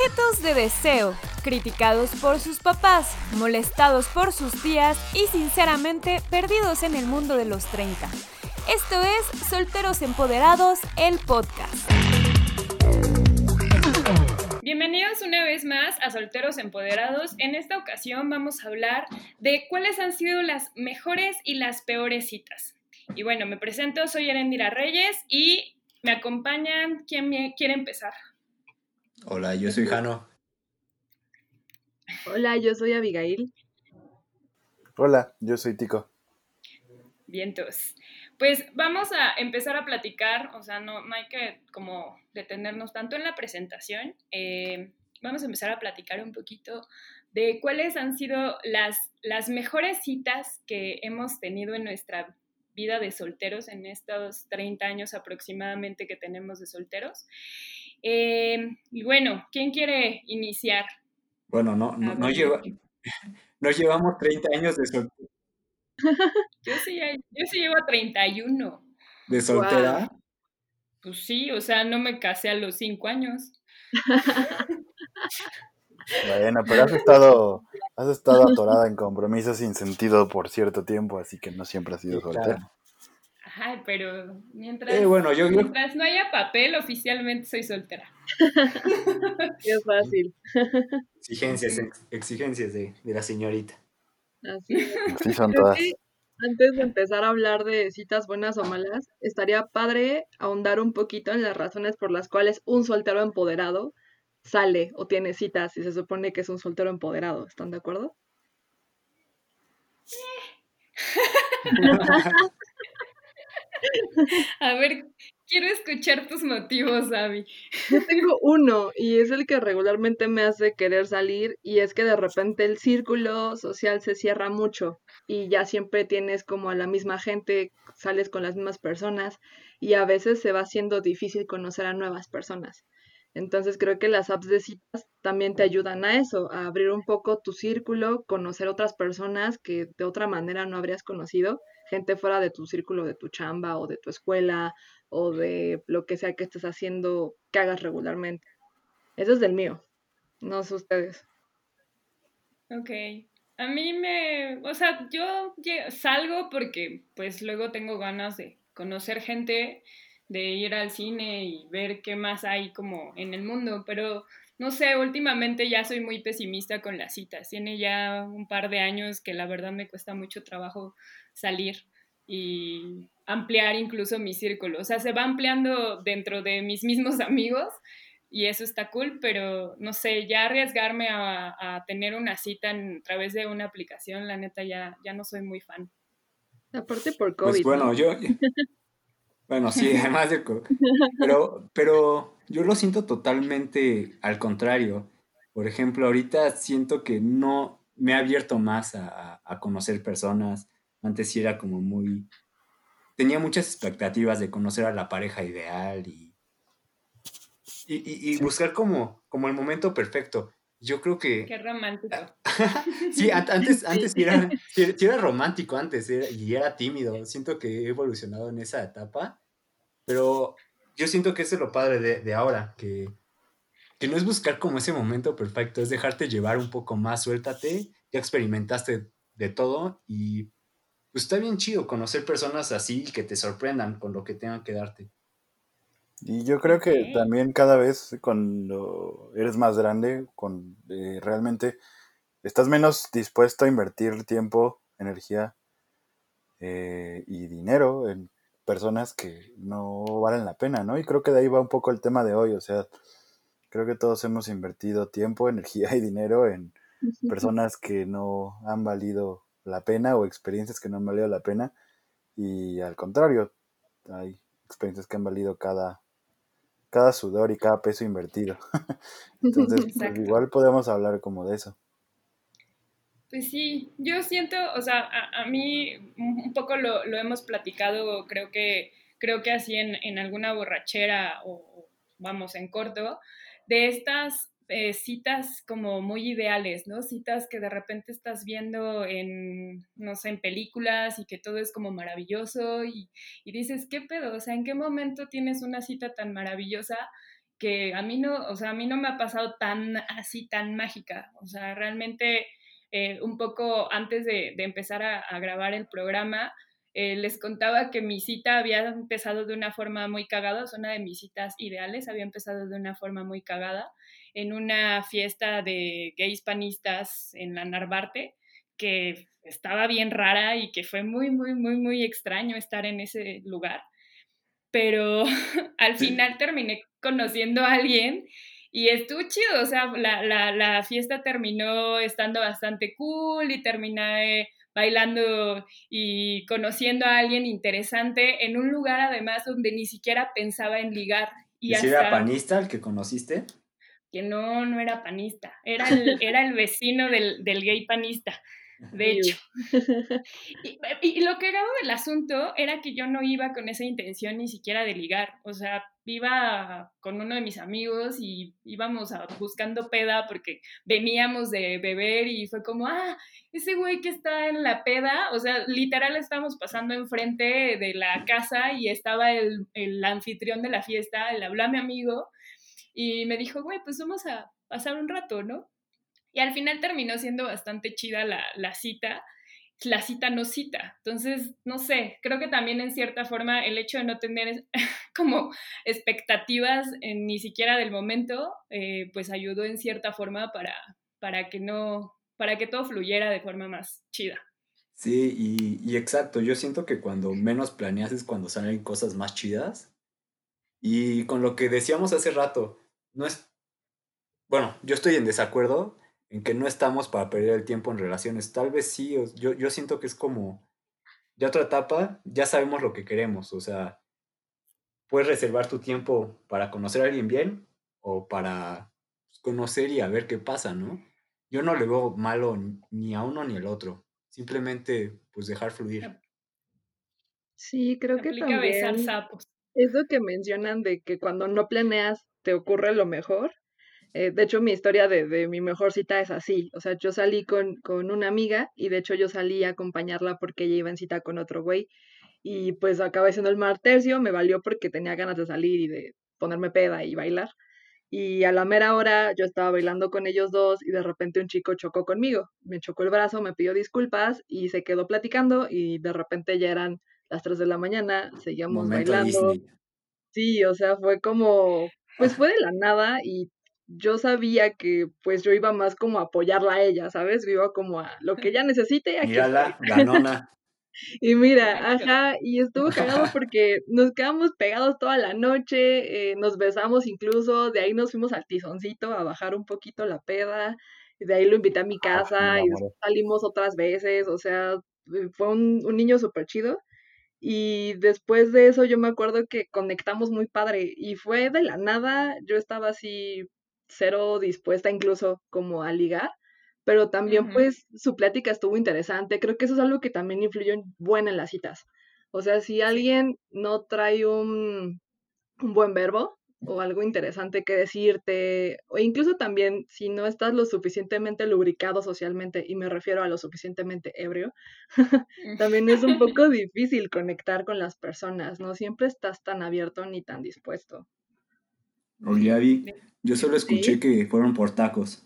Objetos de deseo, criticados por sus papás, molestados por sus tías y sinceramente perdidos en el mundo de los 30. Esto es Solteros Empoderados, el podcast. Bienvenidos una vez más a Solteros Empoderados. En esta ocasión vamos a hablar de cuáles han sido las mejores y las peores citas. Y bueno, me presento, soy Erendira Reyes y me acompañan. ¿Quién quiere empezar? Hola, yo soy Jano. Hola, yo soy Abigail. Hola, yo soy Tico. Vientos. Pues vamos a empezar a platicar, o sea, no, hay que como detenernos tanto en la presentación. Eh, vamos a empezar a platicar un poquito de cuáles han sido las, las mejores citas que hemos tenido en nuestra vida de solteros en estos 30 años aproximadamente que tenemos de solteros. Eh, y bueno, ¿quién quiere iniciar? Bueno, no, no, no lleva, nos llevamos 30 años de soltera. yo, sí, yo sí llevo 31. ¿De soltera? Pues sí, o sea, no me casé a los 5 años. Bueno, pero has estado, has estado atorada en compromisos sin sentido por cierto tiempo, así que no siempre has sido soltera. Ay, pero mientras, eh, bueno, yo, mientras no haya papel, oficialmente soy soltera. Qué fácil. Exigencias, exigencias de, la señorita. Así, son todas. Antes de empezar a hablar de citas buenas o malas, estaría padre ahondar un poquito en las razones por las cuales un soltero empoderado sale o tiene citas y se supone que es un soltero empoderado. ¿Están de acuerdo? A ver, quiero escuchar tus motivos, Abby. Yo tengo uno y es el que regularmente me hace querer salir y es que de repente el círculo social se cierra mucho y ya siempre tienes como a la misma gente, sales con las mismas personas y a veces se va haciendo difícil conocer a nuevas personas. Entonces creo que las apps de citas también te ayudan a eso, a abrir un poco tu círculo, conocer otras personas que de otra manera no habrías conocido gente fuera de tu círculo, de tu chamba o de tu escuela o de lo que sea que estés haciendo que hagas regularmente. Eso es del mío, no sé ustedes. Ok. A mí me, o sea, yo salgo porque pues luego tengo ganas de conocer gente, de ir al cine y ver qué más hay como en el mundo, pero no sé, últimamente ya soy muy pesimista con las citas. Tiene ya un par de años que la verdad me cuesta mucho trabajo salir y ampliar incluso mi círculo. O sea, se va ampliando dentro de mis mismos amigos y eso está cool, pero no sé, ya arriesgarme a, tener una cita a través de una aplicación, la neta ya, ya no soy muy fan. Aparte por pues COVID. Pues bueno, yo... Bueno, sí, además de... Pero, pero yo lo siento totalmente al contrario. Por ejemplo, ahorita siento que no me ha abierto más a, a conocer personas, antes sí era como muy... Tenía muchas expectativas de conocer a la pareja ideal y, y, buscar como, como el momento perfecto. Yo creo que... Qué romántico. sí, antes, antes sí era, era romántico antes y era tímido. Siento que he evolucionado en esa etapa, pero yo siento que eso es lo padre de, de ahora, que, que no es buscar como ese momento perfecto, es dejarte llevar un poco más, suéltate, ya experimentaste de todo y pues está bien chido conocer personas así que te sorprendan con lo que tengan que darte. Y yo creo que también cada vez cuando eres más grande, con eh, realmente estás menos dispuesto a invertir tiempo, energía eh, y dinero en personas que no valen la pena, ¿no? Y creo que de ahí va un poco el tema de hoy, o sea, creo que todos hemos invertido tiempo, energía y dinero en personas que no han valido la pena o experiencias que no han valido la pena y al contrario, hay experiencias que han valido cada, cada sudor y cada peso invertido. Entonces, pues, igual podemos hablar como de eso. Pues sí, yo siento, o sea, a, mí un poco lo, lo, hemos platicado, creo que, creo que así en, en alguna borrachera o, vamos, en corto, de estas eh, citas como muy ideales, ¿no? Citas que de repente estás viendo en, no sé, en películas y que todo es como maravilloso y, dices, ¿qué pedo? O sea, ¿en qué momento tienes una cita tan maravillosa que a mí no, o sea, a mí no me ha pasado tan así, tan mágica. O sea, realmente eh, un poco antes de, empezar a, grabar el programa, eh, les contaba que mi cita había empezado de una forma muy cagada, es una de mis citas ideales, había empezado de una forma muy cagada en una fiesta de gays panistas en la Narvarte, que estaba bien rara y que fue muy, muy, muy, muy extraño estar en ese lugar. Pero al final terminé conociendo a alguien y estuvo chido, o sea, la, la, la fiesta terminó estando bastante cool y terminé bailando y conociendo a alguien interesante en un lugar además donde ni siquiera pensaba en ligar. ¿Y, si era panista el que conociste? Que no, no era panista, era el, era el vecino del, del gay panista de hecho. Y, lo que grabo del asunto era que yo no iba con esa intención ni siquiera de ligar, o sea, iba con uno de mis amigos y íbamos buscando peda porque veníamos de beber y fue como, ah, ese güey que está en la peda, o sea, literal estábamos pasando enfrente de la casa y estaba el, el anfitrión de la fiesta, le habló a mi amigo y me dijo, güey, pues vamos a pasar un rato, ¿no? Y al final terminó siendo bastante chida la, cita, la cita no cita. Entonces, no sé, creo que también en cierta forma el hecho de no tener como expectativas en, ni siquiera del momento, eh, pues ayudó en cierta forma para, para que no, para que todo fluyera de forma más chida. Sí, y, y, exacto, yo siento que cuando menos planeas es cuando salen cosas más chidas. Y con lo que decíamos hace rato, no es, bueno, yo estoy en desacuerdo en que no estamos para perder el tiempo en relaciones. Tal vez sí, yo, yo siento que es como de otra etapa, ya sabemos lo que queremos, o sea, puedes reservar tu tiempo para conocer a alguien bien o para conocer y a ver qué pasa, ¿no? Yo no le veo malo ni a uno ni al otro, simplemente pues dejar fluir. Sí, creo que también sapos. eso que mencionan de que cuando no planeas te ocurre lo mejor, eh, de hecho, mi historia de, mi mejor cita es así. O sea, yo salí con, con, una amiga y de hecho yo salí a acompañarla porque ella iba en cita con otro güey. Y pues acabé siendo el mar tercio, me valió porque tenía ganas de salir y de ponerme peda y bailar. Y a la mera hora yo estaba bailando con ellos dos y de repente un chico chocó conmigo. Me chocó el brazo, me pidió disculpas y se quedó platicando y de repente ya eran las 3 de la mañana, seguíamos bailando. Sí, o sea, fue como, pues fue de la nada y yo sabía que pues yo iba más como a apoyarla a ella, ¿sabes? Yo iba como a lo que ella necesite. Aquí Mírala, ganona. y mira, ajá, y estuvo cagado porque nos quedamos pegados toda la noche, eh, nos besamos incluso, de ahí nos fuimos al tizoncito a bajar un poquito la peda, y de ahí lo invité a mi ah, casa y salimos otras veces, o sea, eh, fue un, un niño súper chido. Y después de eso yo me acuerdo que conectamos muy padre y fue de la nada, yo estaba así cero dispuesta incluso como a ligar, pero también pues su plática estuvo interesante. Creo que eso es algo que también influyó bueno en las citas. O sea, si alguien no trae un, un buen verbo o algo interesante que decirte, o incluso también si no estás lo suficientemente lubricado socialmente, y me refiero a lo suficientemente ebrio, también es un poco difícil conectar con las personas, no siempre estás tan abierto ni tan dispuesto. Oye, yo solo escuché que fueron por tacos.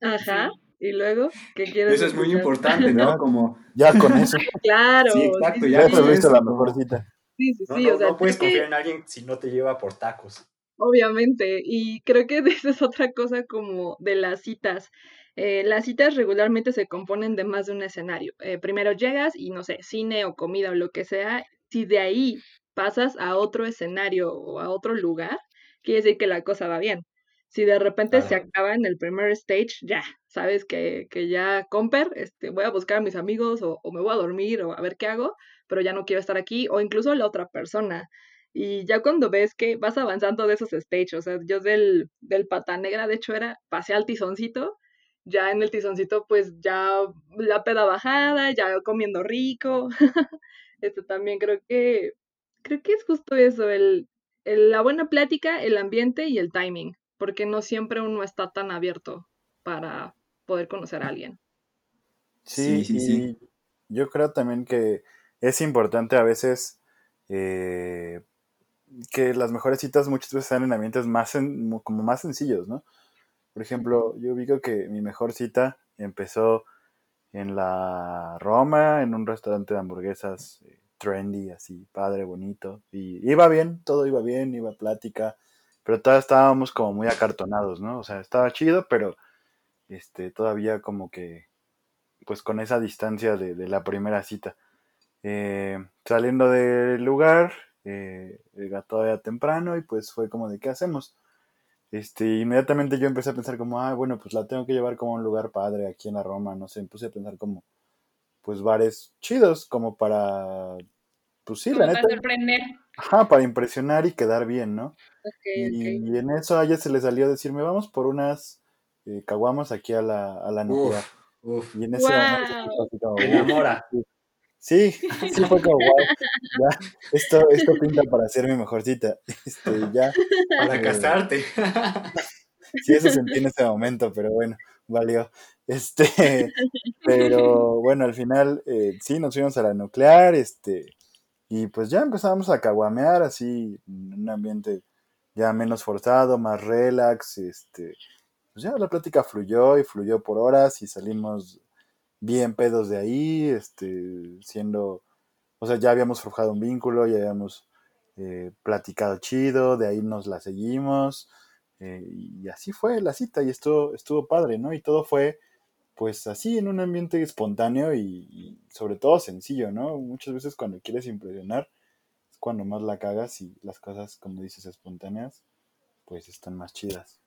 Ajá. Y luego, ¿qué quieres Eso es muy importante, ¿no? Como... Ya con eso. claro. Sí, exacto. Ya, ya visto la mejor cita. Sí, sí, sí. No, o sea, no puedes confiar en alguien si no te lleva por tacos. Obviamente. Y creo que esa es otra cosa como de las citas. Eh, las citas regularmente se componen de más de un escenario. Eh, primero llegas y, no sé, cine o comida o lo que sea. Si de ahí pasas a otro escenario o a otro lugar, quiere decir que la cosa va bien. Si de repente se acaba en el primer stage, ya, sabes que, que ya, comper, este, voy a buscar a mis amigos o, me voy a dormir o a ver qué hago, pero ya no quiero estar aquí, o incluso la otra persona. Y ya cuando ves que vas avanzando de esos stages, o sea, yo del, del pata negra, de hecho, era, pasé al tizoncito, ya en el tizoncito, pues ya la peda bajada, ya comiendo rico. Esto también creo que, creo que es justo eso, el, la buena plática, el ambiente y el timing, porque no siempre uno está tan abierto para poder conocer a alguien. Sí, sí, sí. Yo creo también que es importante a veces eh, que las mejores citas muchas veces están en ambientes más como más sencillos, ¿no? Por ejemplo, yo ubico que mi mejor cita empezó en la Roma, en un restaurante de hamburguesas eh, trendy, así, padre, bonito. Y iba bien, todo iba bien, iba plática, pero todavía estábamos como muy acartonados, ¿no? O sea, estaba chido, pero este, todavía como que, pues con esa distancia de, la primera cita. Eh, saliendo del lugar, eh, era todavía temprano y pues fue como de, ¿qué hacemos? Este, inmediatamente yo empecé a pensar como, ah, bueno, pues la tengo que llevar como un lugar padre aquí en la Roma, no sé, empecé a pensar como, pues bares chidos, como para, pues sí, la neta. Para sorprender. Ajá, para impresionar y quedar bien, ¿no? y, en eso a ella se le salió a decirme, vamos por unas eh, caguamas aquí a la, a la nuclear. Y en ese momento enamora. Sí, sí fue como, wow, ya, esto, esto pinta para ser mi mejor cita. Este, ya. Para eh, casarte. Sí, eso sentí en ese momento, pero bueno, valió. Este, pero bueno, al final eh, sí nos fuimos a la nuclear, este, y pues ya empezamos a caguamear así, en un ambiente ya menos forzado, más relax, este, pues ya la plática fluyó y fluyó por horas y salimos bien pedos de ahí, este, siendo, o sea, ya habíamos forjado un vínculo, ya habíamos eh, platicado chido, de ahí nos la seguimos, eh, y así fue la cita, y estuvo, estuvo padre, ¿no? Y todo fue, pues así, en un ambiente espontáneo y, sobre todo sencillo, ¿no? Muchas veces cuando quieres impresionar es cuando más la cagas y las cosas, como dices, espontáneas, pues están más chidas.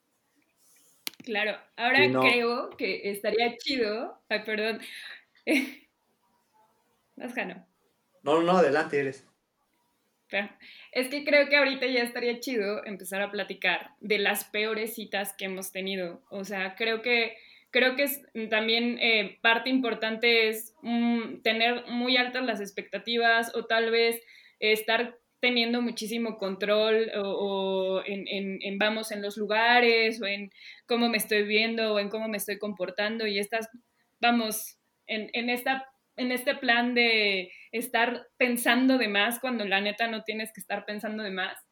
Claro, ahora creo que estaría chido. Ay, perdón. Más No, no, no, adelante eres. Es que creo que ahorita ya estaría chido empezar a platicar de las peores citas que hemos tenido. O sea, creo que creo que es, también eh, parte importante es mm, tener muy altas las expectativas o tal vez estar teniendo muchísimo control o, en, vamos en los lugares o en cómo me estoy viendo o en cómo me estoy comportando y estás, vamos, en, esta, en este plan de estar pensando de más cuando la neta no tienes que estar pensando de más.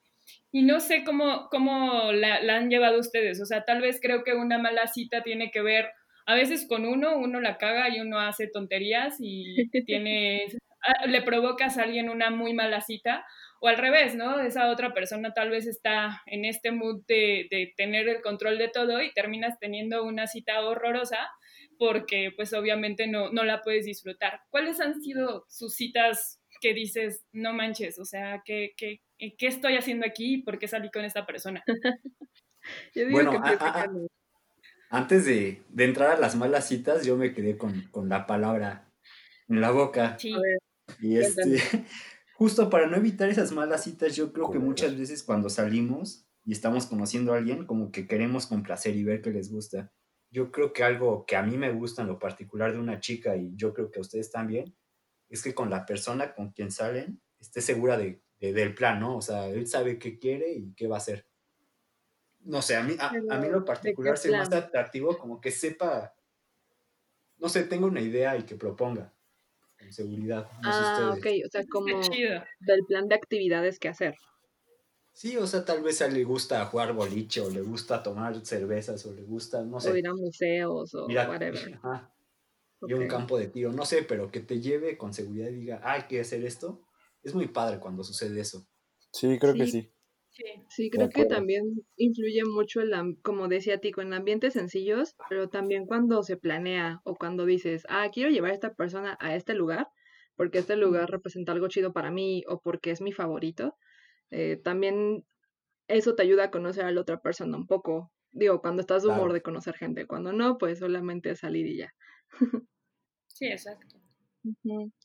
Y no sé cómo, cómo la, la han llevado ustedes, o sea, tal vez creo que una mala cita tiene que ver a veces con uno, uno la caga y uno hace tonterías y tiene, le provocas a alguien una muy mala cita, o al revés, ¿no? Esa otra persona tal vez está en este mood de, tener el control de todo y terminas teniendo una cita horrorosa porque pues obviamente no, no la puedes disfrutar. ¿Cuáles han sido sus citas que dices, no manches, o sea, ¿qué, qué, qué estoy haciendo aquí y por qué salí con esta persona? bueno, antes de, entrar a las malas citas, yo me quedé con, la palabra en la boca. Sí. Y este, justo para no evitar esas malas citas, yo creo que muchas veces cuando salimos y estamos conociendo a alguien, como que queremos complacer y ver que les gusta. Yo creo que algo que a mí me gusta en lo particular de una chica y yo creo que a ustedes también, es que con la persona con quien salen esté segura de, del plan, ¿no? O sea, él sabe qué quiere y qué va a hacer. No sé, a mí, a, mí lo particular se me hace atractivo como que sepa, no sé, tengo una idea y que proponga seguridad. ah, ok, o sea, como del plan de actividades que hacer. Sí, o sea, tal vez a él le gusta jugar boliche o le gusta tomar cervezas o le gusta, no sé. O ir a museos o whatever. Y un campo de tiro, no sé, pero que te lleve con seguridad y diga, hay que hacer esto. Es muy padre cuando sucede eso. Sí, creo que sí. Sí, creo que también influye mucho, el, como decía Tico, en ambientes sencillos, pero también cuando se planea o cuando dices, ah, quiero llevar a esta persona a este lugar, porque este lugar representa algo chido para mí o porque es mi favorito, eh, también eso te ayuda a conocer a la otra persona un poco. Digo, cuando estás de humor de conocer gente, cuando no, pues solamente salir y ya. sí, exacto.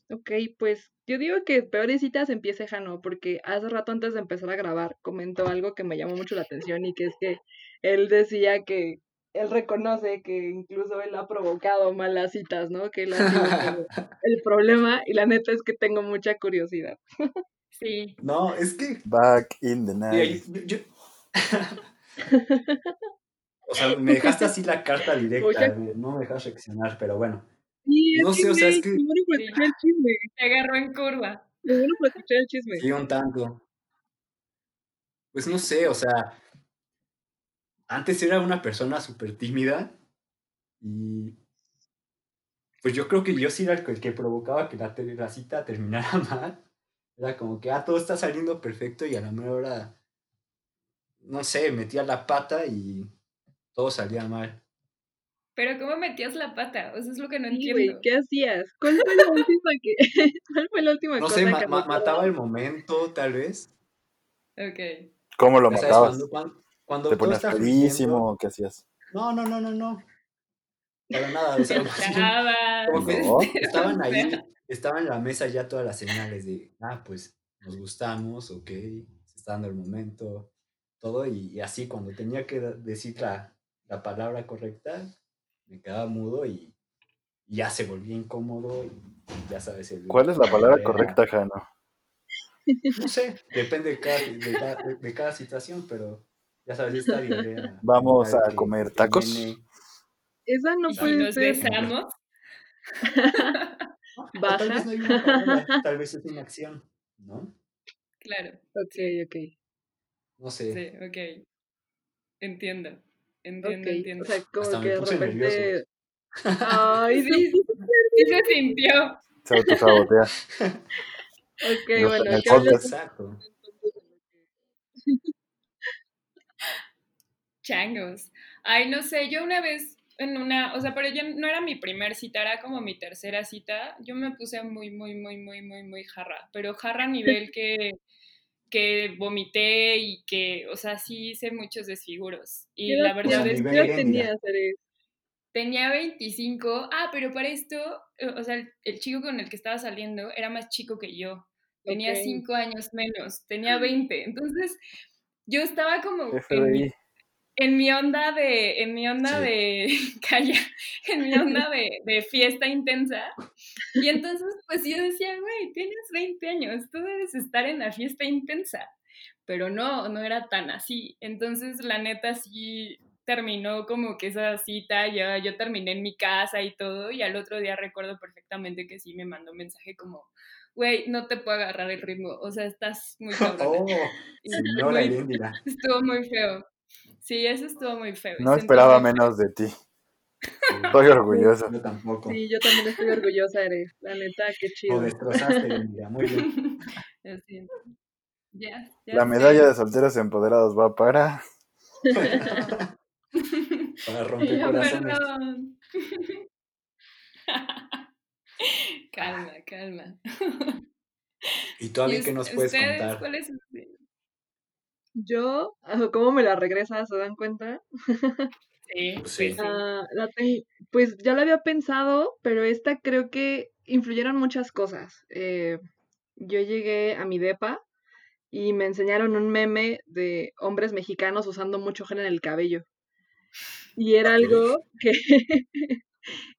Ok, pues yo digo que peores citas empiece Jano, porque hace rato antes de empezar a grabar comentó algo que me llamó mucho la atención y que es que él decía que él reconoce que incluso él ha provocado malas citas, ¿no? Que él ha sido el problema y la neta es que tengo mucha curiosidad. Sí. No, es que... Back in the night. o sea, me dejaste así la carta directa, no me dejas reaccionar, pero bueno no sé, o sea, es que. el chisme. Se agarró en curva. Seguro para escuchar el chisme. Sí, un tanto. Pues no sé, o sea, antes era una persona súper tímida y pues yo creo que yo sí era el que provocaba que la, la cita terminara mal. Era como que, ah, todo está saliendo perfecto y a la mejor hora, no sé, metía la pata y todo salía mal. Pero ¿cómo metías la pata? O sea, es lo que no entiendo. ¿Qué hacías? ¿Cuál fue la última, que... ¿Cuál fue la última no cosa sé, que mataba el momento, tal vez. Ok. ¿Cómo lo matabas? Cuando, cuando, ¿Te ponías ferísimo? ¿Qué hacías? No, no, no, no, no. Para nada. O sea, como que No. estaban ahí, estaban en la mesa ya todas las señales de, ah, pues nos gustamos, ok, se está dando el momento, todo, y, y así cuando tenía que decir la, la palabra correcta, me quedaba mudo y, ya se volvía incómodo, y ya sabes, el... ¿Cuál es la palabra era- correcta, Jano? No sé, depende de cada, de cada- de- de cada situación, pero ya sabes, esta diarrea. Vamos a que- comer que tacos. viene- Esa no ¿Y si puede nos ser. besamos? o Tal Baja. vez no hay una palabra, tal vez es una acción, ¿no? Claro. Ok, ok. No sé. Sí, ok. Entiendo. Entiendo, entiendo. O sea, como Hasta que de repente. Ay, sí, sí se sintió. Se autosabotea. Ok, No, bueno, en el ¿qué hablas podcast. Exacto. Changos. Ay, no sé, yo una vez en una, o sea, pero yo no era mi primer cita, era como mi tercera cita. Yo me puse muy, muy, muy, muy, muy, muy jarra, pero jarra a nivel que, que vomité y que, o sea, sí hice muchos desfiguros. Y ¿Qué la verdad es que nivel ¿Qué edad Erendira. tenías, Ere? tenía 25. Ah, pero para esto, eh, o sea, el, el chico con el que estaba saliendo era más chico que yo. Tenía Ok. 5 años menos, tenía 20. Entonces, yo estaba como en mi, FBI. En mi onda de, en mi onda Sí. de, calla, en mi onda de, de fiesta intensa. Y entonces, pues yo decía, güey, tienes 20 años, tú debes estar en la fiesta intensa. Pero no, no era tan así. Entonces, la neta sí terminó como que esa cita, ya yo terminé en mi casa y todo, y al otro día recuerdo perfectamente que sí me mandó un mensaje como, güey, no te puedo agarrar el ritmo, o sea, estás muy cabrona. Oh, señora muy-. Estuvo muy feo. Sí, eso estuvo muy feo. No esperaba menos de ti. Estoy orgulloso. Yo tampoco. Sí, yo también estoy orgullosa, Ere. La neta, qué Lo chido. destrozaste, Erendira. Muy bien. Lo siento. Ya, ya La sé. medalla de solteros empoderados va para. Para romper Ya, corazones. perdón. calma, calma. ¿Y todavía ¿Y qué nos puedes ustedes contar? cuál es su- Yo, ¿cómo me la regresas? ¿Se dan cuenta? Sí, Sí. pues sí. Ah, la ten- Pues ya lo había pensado, pero esta creo que influyeron muchas cosas. Eh, yo llegué a mi depa y me enseñaron un meme de hombres mexicanos usando mucho gel en el cabello. Y era algo que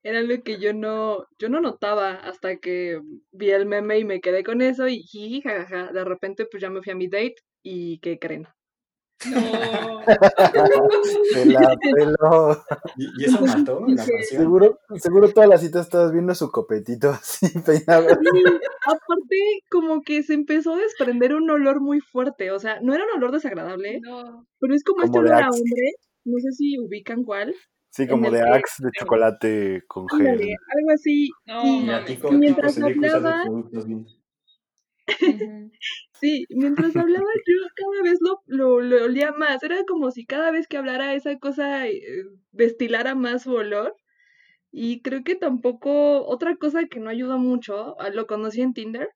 era algo que yo no, yo no notaba hasta que vi el meme y me quedé con eso y jiji, jajaja. De repente pues ya me fui a mi date y ¿qué creen? No. Se la peló. ¿Y, y eso mató la? Seguro, seguro toda la cita estabas viendo su copetito así peinado. Aparte, como que se empezó a desprender un olor muy fuerte. O sea, no era un olor desagradable, No. pero es como, este Como de olor a hombre. No sé si ubican cuál. Sí, como de Axe de chocolate con gel. algo así. No, Y- Mientras hablaba-. Sí, mientras hablaba yo cada vez lo, lo, lo olía más. Era como si cada vez que hablara esa cosa eh, destilara más su olor. Y creo que tampoco, otra cosa que no ayudó mucho, ah, lo conocí en Tinder,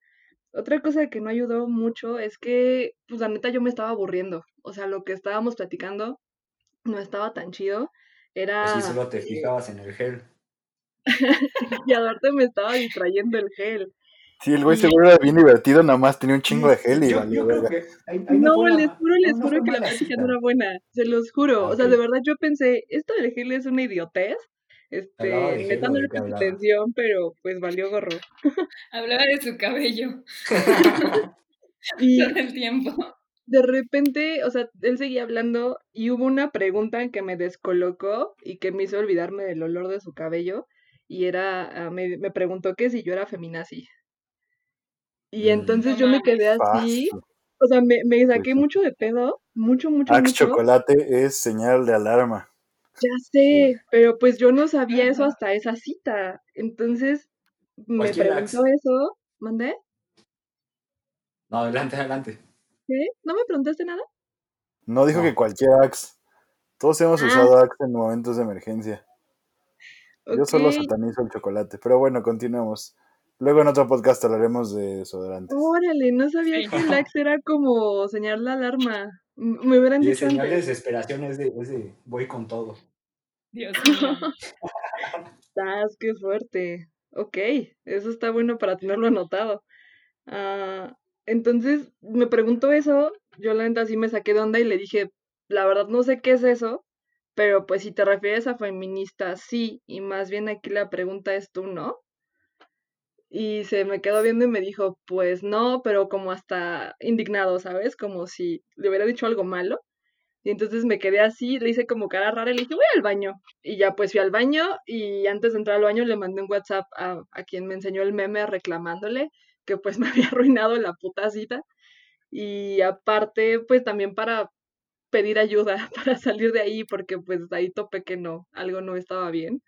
otra cosa que no ayudó mucho es que, pues la neta yo me estaba aburriendo. O sea, lo que estábamos platicando no estaba tan chido. Era... Pues sí, solo te eh, fijabas en el gel. y aparte me estaba distrayendo el gel. Sí, el güey seguro era bien divertido, nada más tenía un chingo de gel y yo, valió yo creo verga. que ahí, ahí no, les juro, les juro que la plática no era buena, se los juro. Ah, O sea, de verdad yo pensé, esto del gel es una idiotez. ¿Hablaba de Este, gel neta o no de le qué puse hablaba? atención, pero pues valió gorro. Hablaba de su cabello Y todo el tiempo. de repente, o sea, él seguía hablando y hubo una pregunta que me descolocó y que me hizo olvidarme del olor de su cabello. Y era, ah, me, me preguntó que si yo era feminazi. Y entonces No yo me quedé así. O sea, me, me saqué mucho de pedo, mucho, mucho, Axe mucho. chocolate es señal de alarma. Ya sé, pero pues yo no sabía eso hasta esa cita. Entonces me preguntó Axe. eso. ¿Mandé? No, adelante, adelante. ¿Qué? ¿No me preguntaste nada? No dijo No. que cualquier Axe. Todos hemos Ah. usado Axe en momentos de emergencia. Yo solo satanizo el chocolate. Pero bueno, continuemos. Luego en otro podcast hablaremos de desodorantes. Órale, no sabía Sí. que el Axe era como señal de alarma. Me hubieran Y dicho señal de desesperación es de, es de voy con todo. Dios mío. ¡Sas, qué fuerte! Ok, eso está bueno para tenerlo anotado. Ah, entonces me preguntó eso, yo la neta sí me saqué de onda y le dije, la verdad no sé qué es eso, pero pues si te refieres a feminista, sí, y más bien aquí la pregunta es tú, ¿no? Y se me quedó viendo y me dijo, pues no, pero como hasta indignado, ¿sabes? Como si le hubiera dicho algo malo. Y entonces me quedé así, le hice como cara rara y le dije, voy al baño. Y ya pues fui al baño y antes de entrar al baño le mandé un WhatsApp a, a quien me enseñó el meme reclamándole que pues me había arruinado la puta cita. Y aparte pues también para pedir ayuda para salir de ahí porque pues ahí topé que no, algo no estaba bien.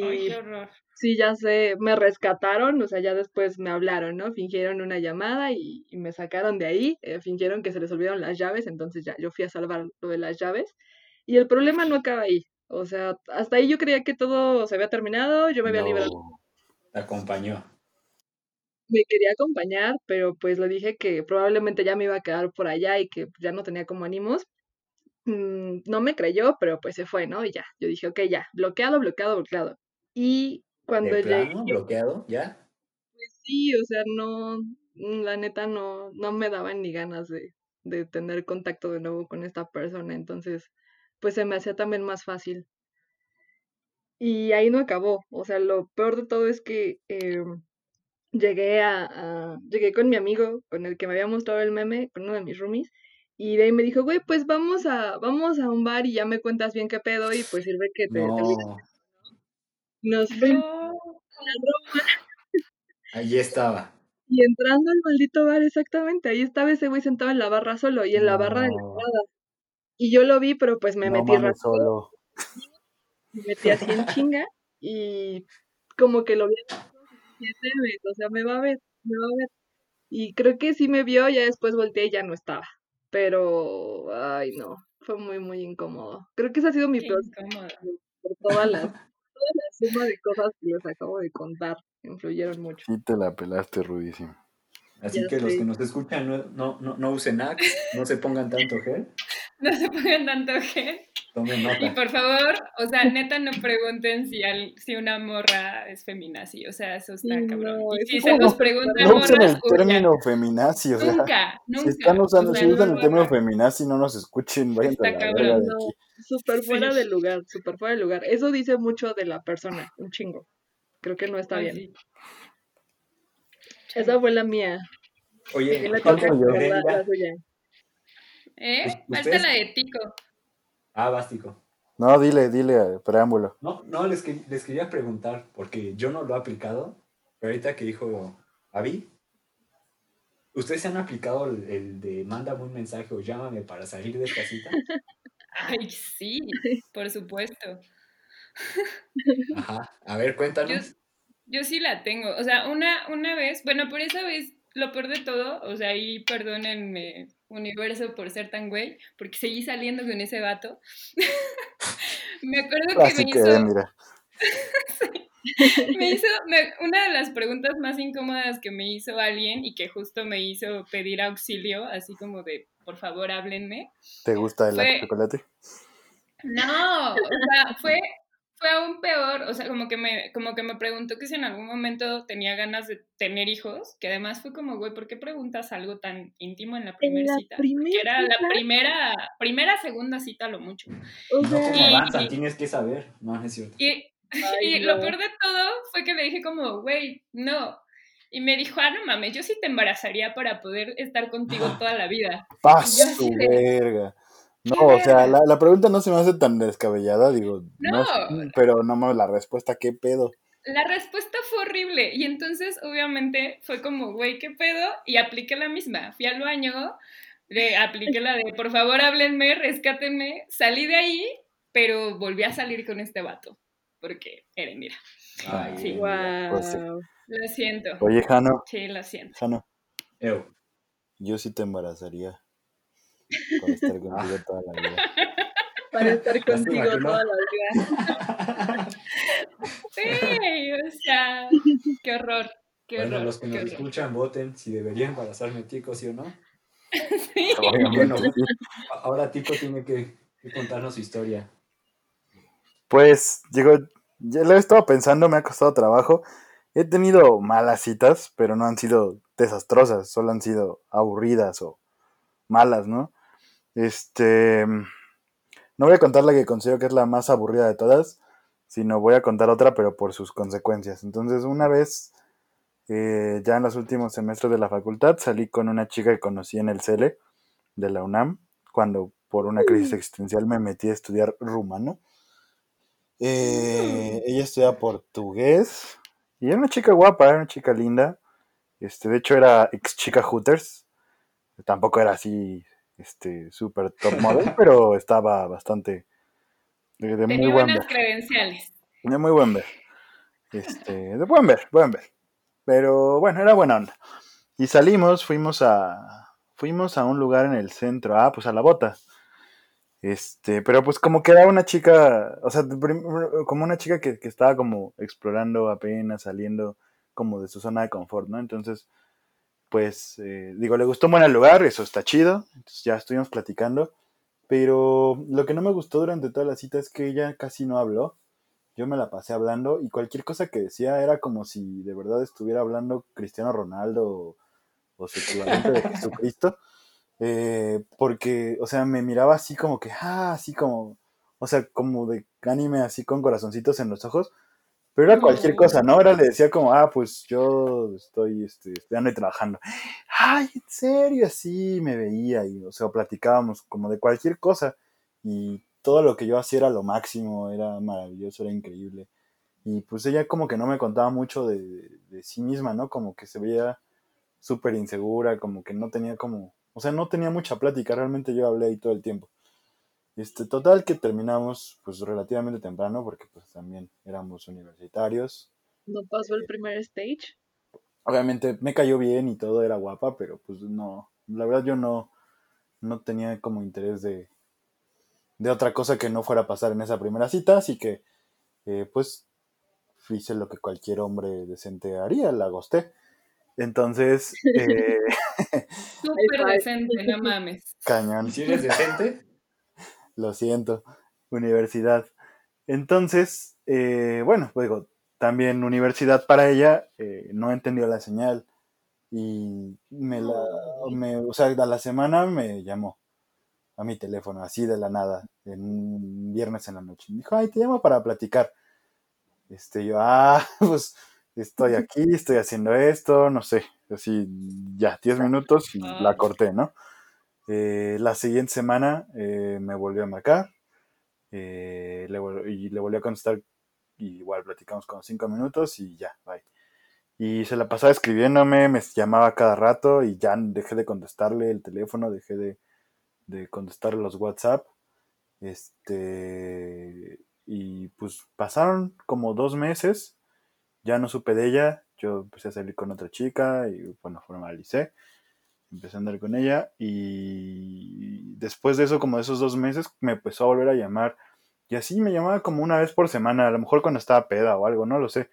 Ay, Y qué horror. sí, ya sé, me rescataron, o sea, ya después me hablaron, ¿no? Fingieron una llamada y, y me sacaron de ahí, eh, fingieron que se les olvidaron las llaves, entonces ya yo fui a salvar lo de las llaves. Y el problema no acaba ahí, o sea, hasta ahí yo creía que todo se había terminado, yo me había librado, No. Te acompañó. me quería acompañar, pero pues le dije que probablemente ya me iba a quedar por allá y que ya no tenía como ánimos. Mm, no me creyó, pero pues se fue, ¿no? Y ya, yo dije, ok, ya, bloqueado, bloqueado, bloqueado. Y cuando ¿De llegué... plano? ¿Bloqueado? ¿Ya? Sí, o sea, no, mm, la neta no, no me daban ni ganas de, de tener contacto de nuevo con esta persona, entonces, pues se me hacía también más fácil. Y ahí no acabó, o sea, lo peor de todo es que em, llegué a, a- llegué con mi amigo, con el que me había mostrado el meme, con uno de mis roomies, y de ahí me dijo, güey, pues vamos a, vamos a un bar y ya me cuentas bien qué pedo, y pues sirve que te, te olvides". No. Nos fuimos No. Allí estaba. Y entrando al maldito bar, exactamente, ahí estaba ese güey sentado en la barra solo y en la barra de la entrada. Y yo lo vi, pero pues me No metí rápido, solo. me metí así en chinga y como que lo vi a los ojos y dije, "Espérame, o sea, me va a ver, me va a ver. Y creo que sí me vio, ya después volteé y ya no estaba. Pero, ay no, fue muy, muy incómodo. Creo que esa ha sido mi Qué peor por todas las, toda la suma de cosas que les acabo de contar. Influyeron mucho. Sí te la pelaste rudísimo. Así Ya que los que nos escuchan no, no, no, no usen Axe, no se pongan tanto gel, No se pongan tanto gel. tomen Y nota. por favor, o sea, neta no pregunten si, al- si una morra es feminazi. O sea, eso está Sí, cabrón. no, y si se los preguntan No usen morras, el término feminazi, o sea, Nunca, nunca. si están usando, O sea, si usan no el término feminazi, no nos escuchen, vayan a Está la cabrón. No, súper fuera Sí. de lugar, súper fuera de lugar. Eso dice mucho de la persona, un chingo. Creo que no está Ay, bien. sí. Esa fue la mía. Oye, ¿Quién le falta toca yo. contar la, Erendira, la suya? ¿Eh? ¿us- Falta ¿ustedes? la de Tico. Ah, bástico. No, dile, dile, preámbulo. No, no, les, que- les quería preguntar, porque yo no lo he aplicado, pero ahorita que dijo Avi, ¿ustedes se han aplicado el, el de mándame un mensaje o llámame para salir de esta cita? Ay, sí, por supuesto. Ajá, a ver, Yo, cuéntanos. yo sí la tengo. O sea, una, una vez, bueno, por esa vez, lo peor de todo, o sea, ahí perdónenme, universo, por ser tan güey, porque seguí saliendo con ese vato. me acuerdo que Así me hizo, mira, me hizo, me- una de las preguntas más incómodas que me hizo alguien y que justo me hizo pedir auxilio, así como de, por favor, háblenme. ¿te gusta el Fue- chocolate? No, o sea, fue, fue aún peor, o sea, como que me, como que me preguntó que si en algún momento tenía ganas de tener hijos, que además fue como, güey, ¿por qué preguntas algo tan íntimo en la En primera la cita? Porque primera era la primera, primera, segunda cita lo mucho. o No Y- avanzan, tienes que saber. No, es cierto. Y, ay, y lo peor de todo fue que le dije como, güey, no. Y me dijo, ah, no mames, yo sí te embarazaría para poder estar contigo toda la vida. Y yo ¡Paz así su de, verga! ¿Qué No, o sea, la, la pregunta no se me hace tan descabellada, digo, no, No, pero no mames, la respuesta, ¿qué pedo? la respuesta fue horrible. Y entonces, obviamente, fue como, güey, ¿qué pedo? Y apliqué la misma. Fui al baño, le apliqué la de, por favor, háblenme, rescátenme. Salí de ahí, pero volví a salir con este vato. Porque era, mira. Ay, Sí. Wow. Pues sí. Lo siento. Oye, Jano, Sí, lo siento. Jano, Ew. yo sí te embarazaría para estar contigo toda la vida. Para estar contigo no. toda la vida. Sí, o sea, qué horror. Qué Bueno, horror. los que nos horror. escuchan, voten si deberían embarazarme Tico, sí o no. Sí. Bueno. sí. Ahora Tico tiene que, que contarnos su historia. Pues, digo, ya lo he estado pensando, me ha costado trabajo. He tenido malas citas, pero no han sido desastrosas, solo han sido aburridas o malas, ¿no? Este, no voy a contar la que considero que es la más aburrida de todas, sino voy a contar otra, pero por sus consecuencias. Entonces, una vez, eh, ya en los últimos semestres de la facultad, salí con una chica que conocí en el CELE de la UNAM, cuando por una crisis existencial me metí a estudiar rumano. Eh, ella estudia portugués y era una chica guapa, era una chica linda. Este, de hecho, era ex chica Hooters. Tampoco era así, este, súper top model, pero estaba bastante de, de muy buen ver. credenciales. De muy buen ver. Este, de buen ver, buen ver. Pero bueno, era buena onda. Y salimos, fuimos a fuimos a un lugar en el centro, ah, pues a la bota. Este, pero pues como que era una chica, o sea, como una chica que, que estaba como explorando apenas, saliendo como de su zona de confort, ¿no? Entonces, pues, eh, digo, le gustó un buen lugar, eso está chido, entonces ya estuvimos platicando, pero lo que no me gustó durante toda la cita es que ella casi no habló, yo me la pasé hablando y cualquier cosa que decía era como si de verdad estuviera hablando Cristiano Ronaldo o, o su equivalente de Jesucristo. Eh, porque, o sea, me miraba así como que, ah, así como, o sea, como de anime, así con corazoncitos en los ojos, pero era cualquier cosa, ¿no? Ahora le decía como, ah, pues yo estoy este, estudiando y trabajando. Ay, en serio, así me veía y, o sea, platicábamos como de cualquier cosa y todo lo que yo hacía era lo máximo, era maravilloso, era increíble. Y pues ella como que no me contaba mucho de, de- de sí misma, ¿no? Como que se veía súper insegura, como que no tenía como, o sea, no tenía mucha plática, realmente yo hablé ahí todo el tiempo. Este, total que terminamos pues relativamente temprano porque pues también éramos universitarios. ¿No pasó el primer stage? Obviamente me cayó bien y todo era guapa, pero pues no, la verdad yo no, no tenía como interés de, de otra cosa que no fuera a pasar en esa primera cita, así que eh, pues hice lo que cualquier hombre decente haría, la gosté. Entonces, eh, Súper decente, no mames. cañón. ¿Y si eres decente? Lo siento, universidad. Entonces, eh, bueno, pues digo, también universidad para ella, eh, no entendió la señal y me la, me, o sea, a la semana me llamó a mi teléfono, así de la nada, en un viernes en la noche. Me dijo, ay, te llamo para platicar. Este, yo, ah, pues estoy aquí, estoy haciendo esto, no sé, así, ya, 10 minutos y la corté, ¿no? Eh, la siguiente semana eh, me volvió a marcar eh, y le volví a contestar. y igual platicamos como cinco minutos y ya, bye. Y se la pasaba escribiéndome, me llamaba cada rato y ya dejé de contestarle el teléfono, dejé de, de contestarle los WhatsApp. Este. Y pues pasaron como dos meses, ya no supe de ella. Yo empecé a salir con otra chica y bueno, formalicé empecé a andar con ella y después de eso, como de esos dos meses, me empezó a volver a llamar y así me llamaba como una vez por semana, a lo mejor cuando estaba peda o algo, no lo sé,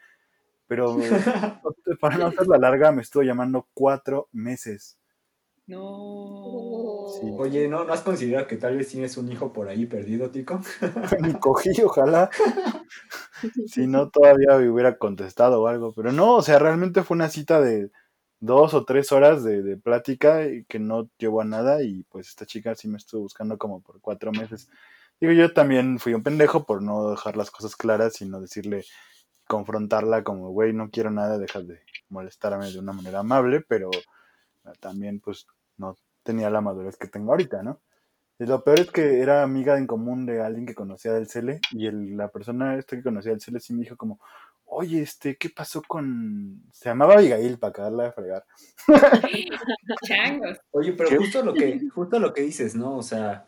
pero para no hacer la larga me estuvo llamando cuatro meses. No. Sí. Oye, ¿no, ¿no has considerado que tal vez tienes un hijo por ahí perdido, Tico? Ni cogí, ojalá, si no todavía me hubiera contestado o algo, pero no, o sea, realmente fue una cita de dos o tres horas de, de plática y que no llevó a nada y pues esta chica sí me estuvo buscando como por cuatro meses. Digo, yo también fui un pendejo por no dejar las cosas claras, sino decirle, confrontarla como, güey, no quiero nada, deja de molestarme de una manera amable, pero también pues no tenía la madurez que tengo ahorita, ¿no? Y lo peor es que era amiga en común de alguien que conocía del CELE y el- la persona esta que conocía del CELE sí me dijo como, oye, este, ¿qué pasó con...? Se llamaba Abigail para acabarla de fregar. Changos. Oye, pero ¿Qué? justo lo que, justo lo que dices, ¿no? O sea,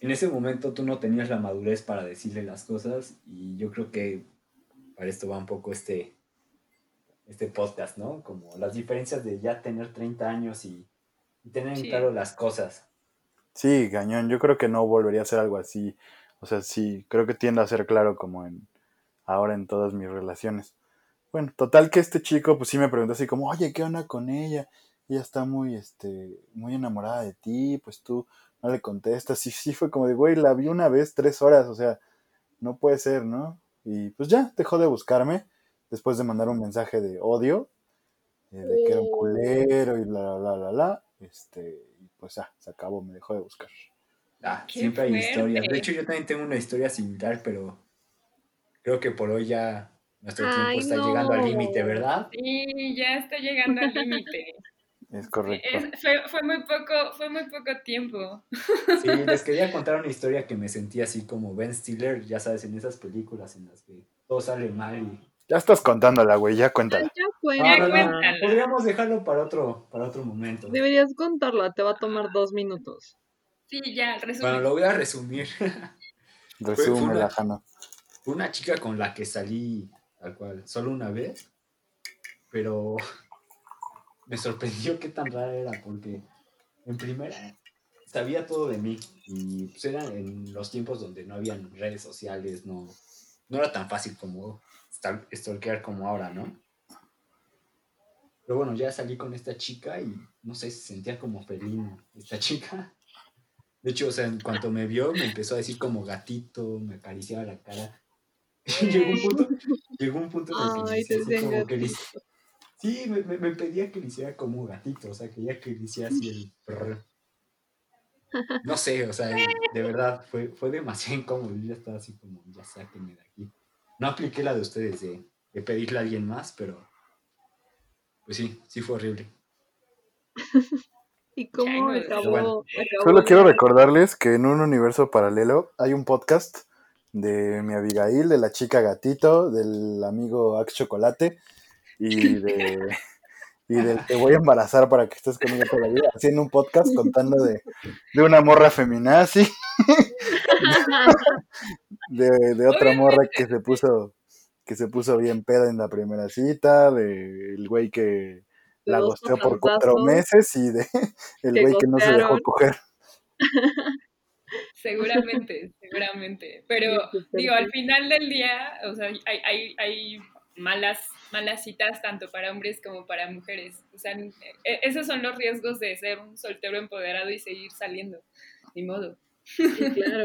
en ese momento tú no tenías la madurez para decirle las cosas y yo creo que para esto va un poco este, este podcast, ¿no? Como las diferencias de ya tener 30 años y, y tener en Sí. claro las cosas. Sí, cañón, yo creo que no volvería a ser algo así. O sea, sí, creo que tiende a ser claro como en ahora en todas mis relaciones. Bueno, total que este chico pues sí me preguntó así como, oye, ¿qué onda con ella? Ella está muy, este, muy enamorada de ti, pues tú no le contestas. Y sí fue como de, güey, la vi una vez tres horas, o sea, no puede ser, ¿no? Y pues ya, dejó de buscarme después de mandar un mensaje de odio, eh, de que era un culero y bla, bla, bla, bla, bla. Este, y pues ya, se acabó, me dejó de buscar. Ah, siempre hay historias. De hecho, yo también tengo una historia similar, pero creo que por hoy ya nuestro tiempo está llegando al límite, ¿verdad? Sí, ya está llegando al límite. Es correcto. Es- fue, fue muy poco, fue muy poco tiempo. Sí, les quería contar una historia que me sentí así como Ben Stiller, ya sabes, en esas películas en las que todo sale mal y... Ya estás contándola, güey, ya cuéntala. Ya. Ya No, no, no, cuéntala. podríamos dejarlo para otro, para otro momento. Deberías contarla, te va a tomar dos minutos. Sí, ya, resumen. Bueno, lo voy a resumir. Resúmela. Fue una chica con la que salí, tal cual, solo una vez, pero me sorprendió qué tan rara era, porque en primera sabía todo de mí, y pues era en los tiempos donde no habían redes sociales, no, no era tan fácil como stal- stalkear como ahora, ¿no? Pero bueno, ya salí con esta chica y no sé, se sentía como felino esta chica. De hecho, o sea, en cuanto me vio, me empezó a decir como gatito, me acariciaba la cara. Llegó un punto, llegó un punto en el que Ay, como que le Sí, me, me- me pedía que le hiciera como gatito, o sea, quería que le hiciera así el... No sé, o sea, de verdad, fue, fue demasiado incómodo. Yo ya estaba así como, ya sáquenme de aquí. No apliqué la de ustedes de, de pedirle a alguien más, pero... Pues sí, sí fue horrible. ¿Y cómo acabó? Bueno. acabó Solo quiero recordarles que en un universo paralelo hay un podcast de mi Abigail, de la chica gatito, del amigo Ax Chocolate y de y del te voy a embarazar para que estés conmigo toda la vida, haciendo un podcast contando de, de una morra feminazi, de, de otra morra que se puso que se puso bien peda en la primera cita, de el güey que De la gosteó por cuatro meses y de el güey que no se dejó coger. Seguramente, seguramente. Pero digo, al final del día, o sea, hay, hay, hay malas, malas citas tanto para hombres como para mujeres. O sea, e- esos son los riesgos de ser un soltero empoderado y seguir saliendo. Ni modo. Sí, claro.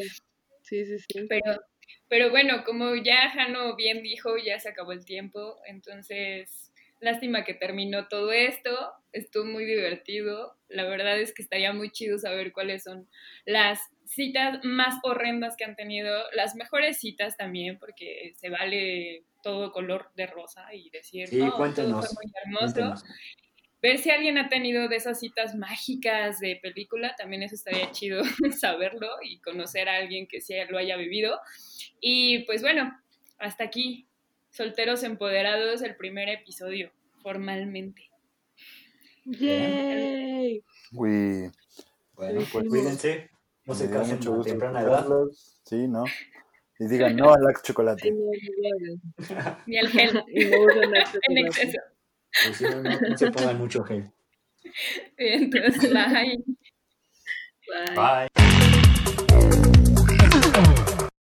Sí, sí, sí. Pero, pero bueno, como ya Jano bien dijo, ya se acabó el tiempo, entonces lástima que terminó todo esto, estuvo muy divertido, la verdad es que estaría muy chido saber cuáles son las citas más horrendas que han tenido, las mejores citas también, porque se vale todo color de rosa y decir, Sí, no, todo fue muy hermoso. Cuéntenos. Ver si alguien ha tenido de esas citas mágicas de película, también eso estaría chido saberlo y conocer a alguien que sí lo haya vivido. Y pues bueno, hasta aquí, Solteros Empoderados, el primer episodio, formalmente. ¡Yay! Uy, Bueno, pues sí. cuídense. No se casen mucho gusto temprana edad. Sí, ¿no? Y digan no al Ax Y Chocolate. Ni el gel en exceso. Pues sí, no, no- no se pongan mucho gel. Entonces, bye. Bye. Bye.